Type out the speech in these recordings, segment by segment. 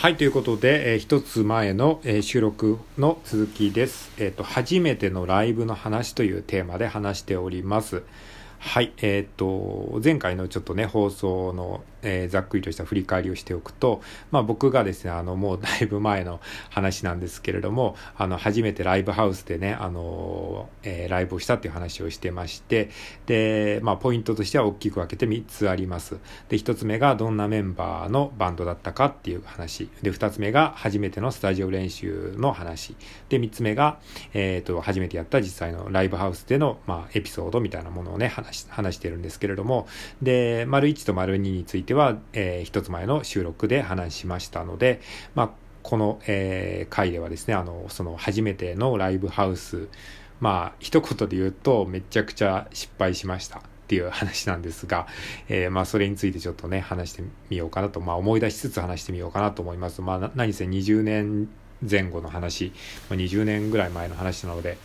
はい、ということで、えー、一つ前の、えー、収録の続きです。えっ、ー、と、初めてのライブの話というテーマで話しております。はい、えっ、と、前回のちょっとね、放送の、えー、ざっくりとした振り返りをしておくと、まあ僕がですね、あの、もうだいぶ前の話なんですけれども、あの、初めてライブハウスでね、あの、えー、ライブをしたっていう話をしてまして、で、まあポイントとしては大きく分けて3つあります。で、1つ目がどんなメンバーのバンドだったかっていう話。で、2つ目が初めてのスタジオ練習の話。で、3つ目が、え、ー、と、初めてやった実際のライブハウスでの、まあエピソードみたいなものをね、話、話してるんですけれども、で、丸1と丸2についてては、えー、一つ前の収録で話しましたので、まあ、この、えー、回ではですね、あの、その初めてのライブハウス、まあ、一言で言うと、めちゃくちゃ失敗しました。っていう話なんですが、えー、まあそれについてちょっとね話してみようかなと、まあ、思い出しつつ話してみようかなと思います。まあ何せ20年前後の話、20年ぐらい前の話なので、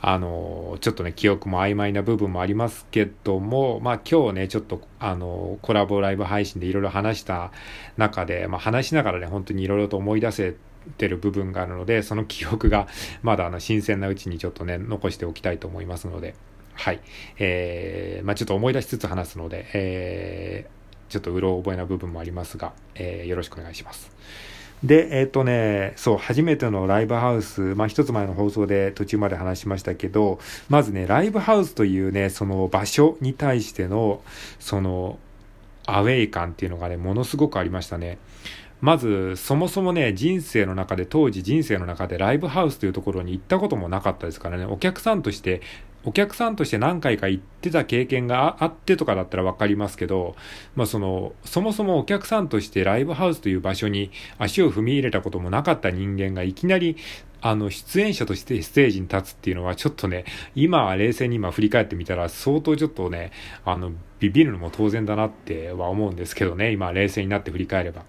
あの、ちょっとね、記憶も曖昧な部分もありますけども、まあ今日ね、ちょっと、あの、コラボライブ配信でいろいろ話した中で、まあ話しながらね、本当にいろいろと思い出せてる部分があるので、その記憶がまだあの新鮮なうちにちょっとね、残しておきたいと思いますので、はい。えー、まあちょっと思い出しつつ話すので、えー、ちょっとうろ覚えな部分もありますが、えー、よろしくお願いします。で、えっ、ー、とね、そう、初めてのライブハウス、まあ一つ前の放送で途中まで話しましたけど、まずね、ライブハウスというね、その場所に対しての、その、アウェイ感っていうのがね、ものすごくありましたね。まず、そもそもね、人生の中で、当時人生の中でライブハウスというところに行ったこともなかったですからね、お客さんとしてお客さんとして何回か行ってた経験があってとかだったらわかりますけど、まあその、そもそもお客さんとしてライブハウスという場所に足を踏み入れたこともなかった人間がいきなりあの、出演者としてステージに立つっていうのはちょっとね、今、冷静に今振り返ってみたら相当ちょっとね、あの、ビビるのも当然だなっては思うんですけどね、今冷静になって振り返れば。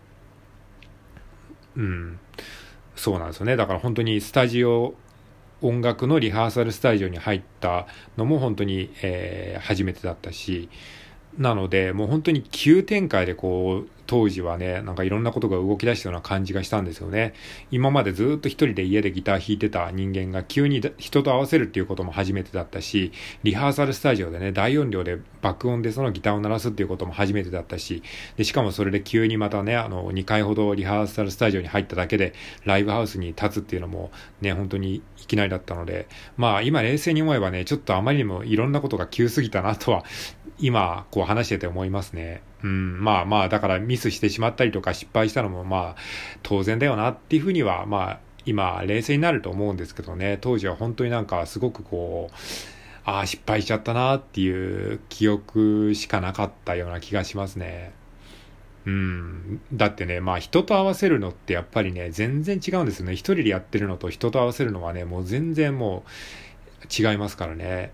うん。そうなんですよね。だから本当にスタジオ音楽のリハーサルスタジオに入ったのも本当に、えー、初めてだったし、なので、もう本当に急展開でこう、当時はね、なんかいろんなことが動き出したような感じがしたんですよね。今までずっと一人で家でギター弾いてた人間が急に人と合わせるっていうことも初めてだったし、リハーサルスタジオでね、大音量で爆音でそのギターを鳴らすっていうことも初めてだったし、で、しかもそれで急にまたね、あの、2回ほどリハーサルスタジオに入っただけで、ライブハウスに立つっていうのもね、本当にいきなりだったので、まあ今冷静に思えばね、ちょっとあまりにもいろんなことが急すぎたなとは、今、こう話してて思いますね。うん、まあまあ、だからミスしてしまったりとか失敗したのもまあ、当然だよなっていうふうには、まあ、今、冷静になると思うんですけどね、当時は本当になんかすごくこう、ああ、失敗しちゃったなっていう記憶しかなかったような気がしますね。うん。だってね、まあ人と合わせるのってやっぱりね、全然違うんですよね。一人でやってるのと人と合わせるのはね、もう全然もう違いますからね。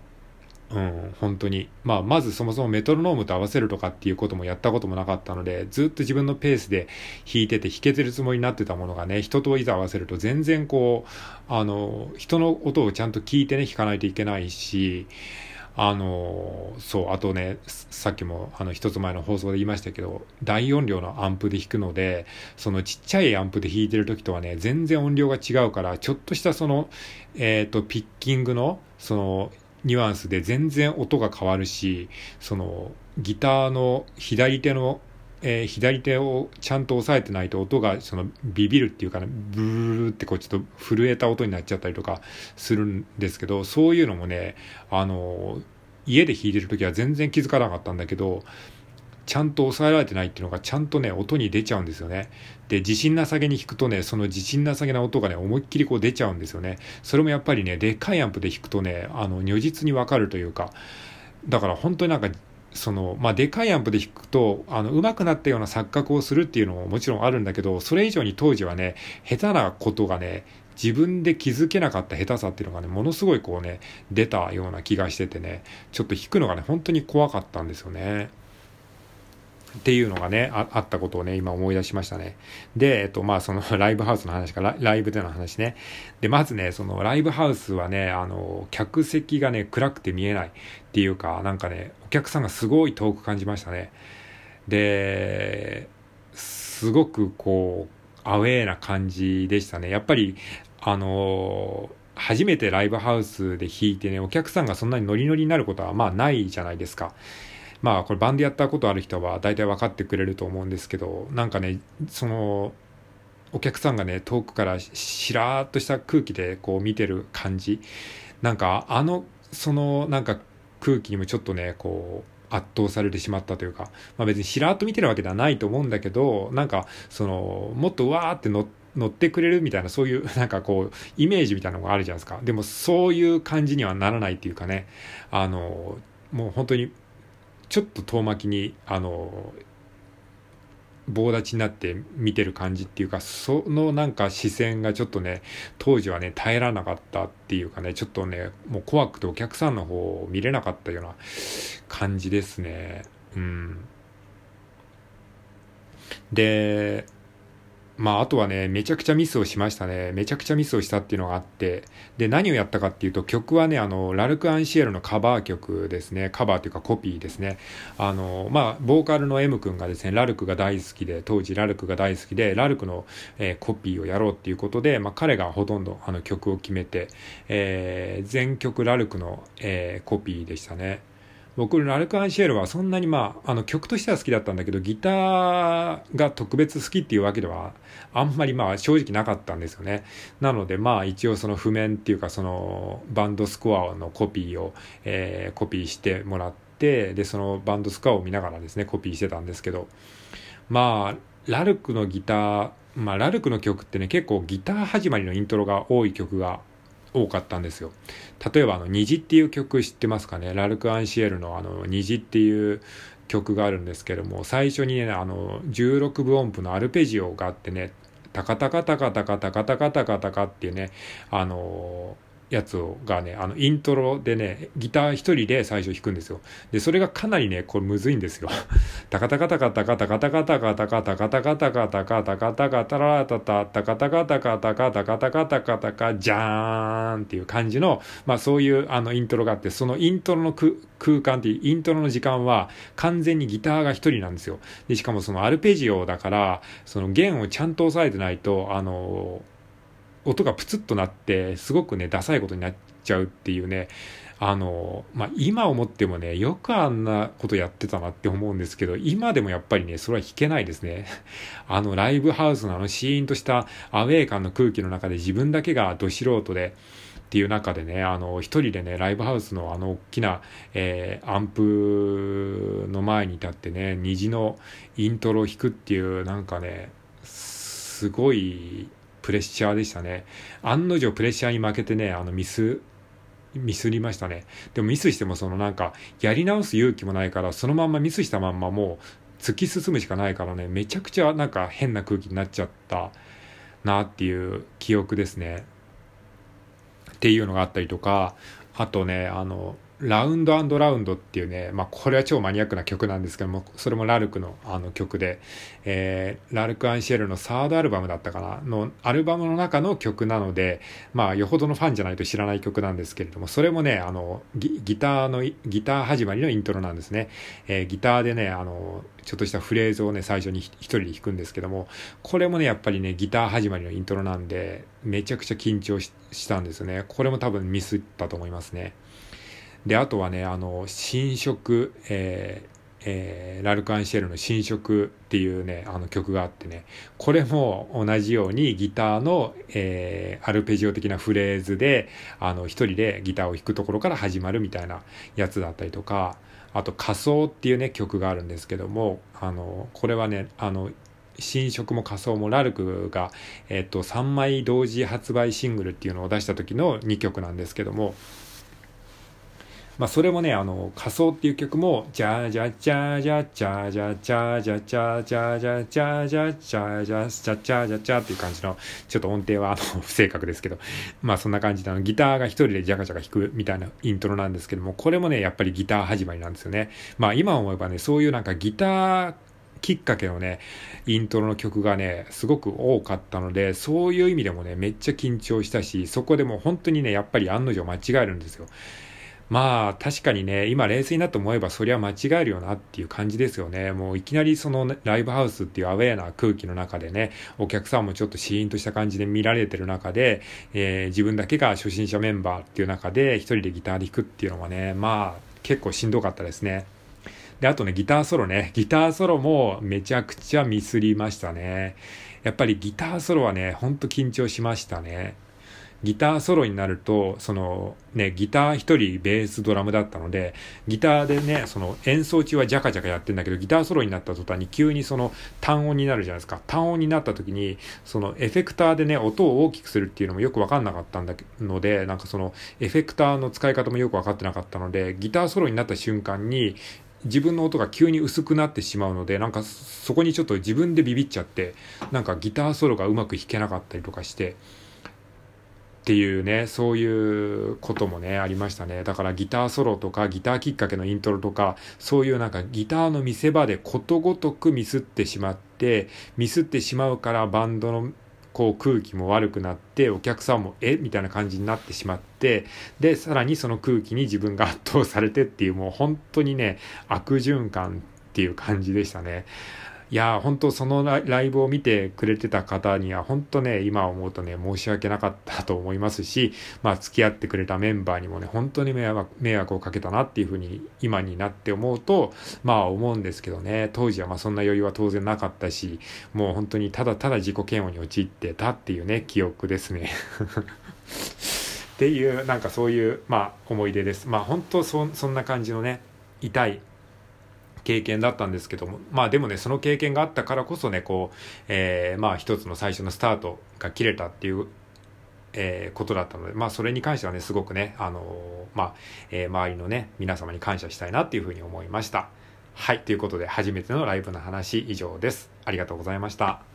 うん、本当に。まあ、まずそもそもメトロノームと合わせるとかっていうこともやったこともなかったので、ずっと自分のペースで弾いてて弾けてるつもりになってたものがね、人といざ合わせると全然こう、あの、人の音をちゃんと聞いてね、弾かないといけないし、あの、そう、あとね、さっきもあの一つ前の放送で言いましたけど、大音量のアンプで弾くので、そのちっちゃいアンプで弾いてる時とはね、全然音量が違うから、ちょっとしたその、えっ、ー、と、ピッキングの、その、ニュアンスで全然音が変わるし、そのギターの左手の、えー、左手をちゃんと押さえてないと音がそのビビるっていうかね、ブーってこうちょっと震えた音になっちゃったりとかするんですけど、そういうのもね、あの、家で弾いてる時は全然気づかなかったんだけど、ちゃんと抑えられてないっていうのがちゃんとね、音に出ちゃうんですよね。で、自信なさげに弾くとね、その自信なさげな音がね、思いっきりこう出ちゃうんですよね。それもやっぱりね、でっかいアンプで弾くとね、あの、如実にわかるというか、だから本当になんか、その、まあ、でかいアンプで弾くと、あの、上手くなったような錯覚をするっていうのももちろんあるんだけど、それ以上に当時はね、下手なことがね、自分で気づけなかった下手さっていうのがね、ものすごいこうね、出たような気がしててね、ちょっと弾くのがね、本当に怖かったんですよね。っていうのがねあ、あったことをね、今思い出しましたね。で、えっと、まあ、その ライブハウスの話かラ、ライブでの話ね。で、まずね、そのライブハウスはね、あの、客席がね、暗くて見えないっていうか、なんかね、お客さんがすごい遠く感じましたね。で、すごくこう、アウェーな感じでしたね。やっぱり、あの、初めてライブハウスで弾いてね、お客さんがそんなにノリノリになることはまあないじゃないですか。まあこれバンドやったことある人は大体分かってくれると思うんですけど、なんかね、その、お客さんがね、遠くからしらーっとした空気でこう見てる感じ。なんかあの、そのなんか空気にもちょっとね、こう、圧倒されてしまったというか、まあ別にしらーっと見てるわけではないと思うんだけど、なんか、その、もっとわーって乗乗ってくれるみたいな、そういう、なんかこう、イメージみたいなのがあるじゃないですか。でも、そういう感じにはならないっていうかね、あの、もう本当に、ちょっと遠巻きに、あの、棒立ちになって見てる感じっていうか、そのなんか視線がちょっとね、当時はね、耐えられなかったっていうかね、ちょっとね、もう怖くてお客さんの方を見れなかったような感じですね。うん。で、まあ、あとはね、めちゃくちゃミスをしましたね。めちゃくちゃミスをしたっていうのがあって、で、何をやったかっていうと、曲はね、あの、ラルク・アンシエルのカバー曲ですね。カバーというかコピーですね。あの、まあ、ボーカルの M 君がですね、ラルクが大好きで、当時ラルクが大好きで、ラルクの、えー、コピーをやろうっていうことで、まあ、彼がほとんどあの曲を決めて、えー、全曲ラルクの、えー、コピーでしたね。僕、ラルク・アンシエルはそんなにまあ、あの曲としては好きだったんだけど、ギターが特別好きっていうわけでは、あんまりまあ正直なかったんですよね。なのでまあ一応その譜面っていうかそのバンドスコアのコピーを、えー、コピーしてもらって、で、そのバンドスコアを見ながらですね、コピーしてたんですけど、まあ、ラルクのギター、まあ、ラルクの曲ってね、結構ギター始まりのイントロが多い曲が多かったんですよ。例えばあの、虹っていう曲知ってますかね？ラルク・アンシエルのあの、虹っていう曲があるんですけども、最初にね、あの、16分音符のアルペジオがあってね、タカタカタカタカタカタカタカタカっていうね、あのやつがね、あの、イントロでね、ギター一人で最初弾くんですよ。で、それがかなりね、これむずいんですよ。タカタカタカタカタカタカタカタカタカタカタカタカタカタカタラタタタカタカタカタカタカタカタカタカジャーンっていう感じの、まあそういうあのイントロがあって、そのイントロの空間っていうイントロの時間は完全にギターが一人なんですよ。で、しかもそのアルペジオだから、その弦をちゃんと押さえてないと、あの、音がプツッとなって、すごくね、ダサいことになっちゃうっていうね、あの、まあ、今思ってもね、よくあんなことやってたなって思うんですけど、今でもやっぱりね、それは弾けないですね。あの、ライブハウスのあのシーンとしたアウェー感の空気の中で自分だけがど素人で、っていう中でね、あの、一人でね、ライブハウスのあの大きな、えー、アンプの前に立ってね、虹のイントロを弾くっていう、なんかね、すごいプレッシャーでしたね。案の定プレッシャーに負けてね、あのミス、ミスりましたね。でもミスしてもそのなんか、やり直す勇気もないから、そのまんまミスしたまんまもう突き進むしかないからね、めちゃくちゃなんか変な空気になっちゃったなっていう記憶ですね。っていうのがあったりとか、あとね、あの、ラウンドラウンドっていうね、まあ、これは超マニアックな曲なんですけども、それもラルクのあの曲で、えー、ラルク・アンシェルのサードアルバムだったかなの、アルバムの中の曲なので、まあ、よほどのファンじゃないと知らない曲なんですけれども、それもね、あの、ギギターの、ギター始まりのイントロなんですね。えー、ギターでね、あの、ちょっとしたフレーズをね、最初に一人で弾くんですけども、これもね、やっぱりね、ギター始まりのイントロなんで、めちゃくちゃ緊張したんですよね。これも多分ミスったと思いますね。で、あとはね、あの、新色、えーえー、ラルク・アンシェルの新色っていうね、あの曲があってね、これも同じようにギターの、えー、アルペジオ的なフレーズで、あの、一人でギターを弾くところから始まるみたいなやつだったりとか、あと、仮想っていうね、曲があるんですけども、あの、これはね、あの、新色も仮想もラルクが、えっと、3枚同時発売シングルっていうのを出した時の2曲なんですけども、まあ、それもね、あの、仮想っていう曲も、じゃじゃじゃじゃじゃじゃじゃじゃじゃじゃじゃじゃじゃじゃじゃじゃじゃじゃじゃっていう感じの、ちょっと音程はあの、不正確ですけど、まあそんな感じで、あの、ギターが一人でジャカジャカ弾くみたいなイントロなんですけども、これもね、やっぱりギター始まりなんですよね。まあ今思えばね、そういうなんかギター、きっかけのね、イントロの曲がね、すごく多かったので、そういう意味でもね、めっちゃ緊張したし、そこでも本当にね、やっぱり案の定間違えるんですよ。まあ確かにね、今冷静になって思えばそりゃ間違えるよなっていう感じですよね。もういきなりそのライブハウスっていうアウェーな空気の中でね、お客さんもちょっとシーンとした感じで見られてる中で、えー、自分だけが初心者メンバーっていう中で一人でギターで弾くっていうのはね、まあ結構しんどかったですね。で、あとね、ギターソロね。ギターソロもめちゃくちゃミスりましたね。やっぱりギターソロはね、ほんと緊張しましたね。ギターソロになると、そのね、ギター一人ベースドラムだったので、ギターでね、その演奏中はジャカジャカやってんだけど、ギターソロになった途端に急にその単音になるじゃないですか。単音になった時に、そのエフェクターでね、音を大きくするっていうのもよくわかんなかったんだので、なんかそのエフェクターの使い方もよくわかってなかったので、ギターソロになった瞬間に、自分の音が急に薄くなってしまうので、なんかそこにちょっと自分でビビっちゃって、なんかギターソロがうまく弾けなかったりとかして、っていうね、そういうこともね、ありましたね。だからギターソロとかギターきっかけのイントロとか、そういうなんかギターの見せ場でことごとくミスってしまって、ミスってしまうからバンドのこう空気も悪くなって、お客さんもえ？みたいな感じになってしまって、で、さらにその空気に自分が圧倒されてっていう、もう本当にね、悪循環っていう感じでしたね。いや本当そのライブを見てくれてた方には本当ね、今思うとね、申し訳なかったと思いますし、まあ付き合ってくれたメンバーにもね、本当に迷惑迷惑をかけたなっていうふうに今になって思うと、まあ思うんですけどね、当時はまあそんな余裕は当然なかったし、もう本当にただただ自己嫌悪に陥ってたっていうね、記憶ですね。っていう、なんかそういう、まあ思い出です。まあ本当そそんな感じのね、痛い経験だったんですけども、まあでもね、その経験があったからこそね、こう、えー、まあ一つの最初のスタートが切れたっていう、えー、ことだったので、まあそれに関してはね、すごくね、あのー、まあ、えー、周りのね、皆様に感謝したいなっていうふうに思いました。はい、ということで初めてのライブの話以上です。ありがとうございました。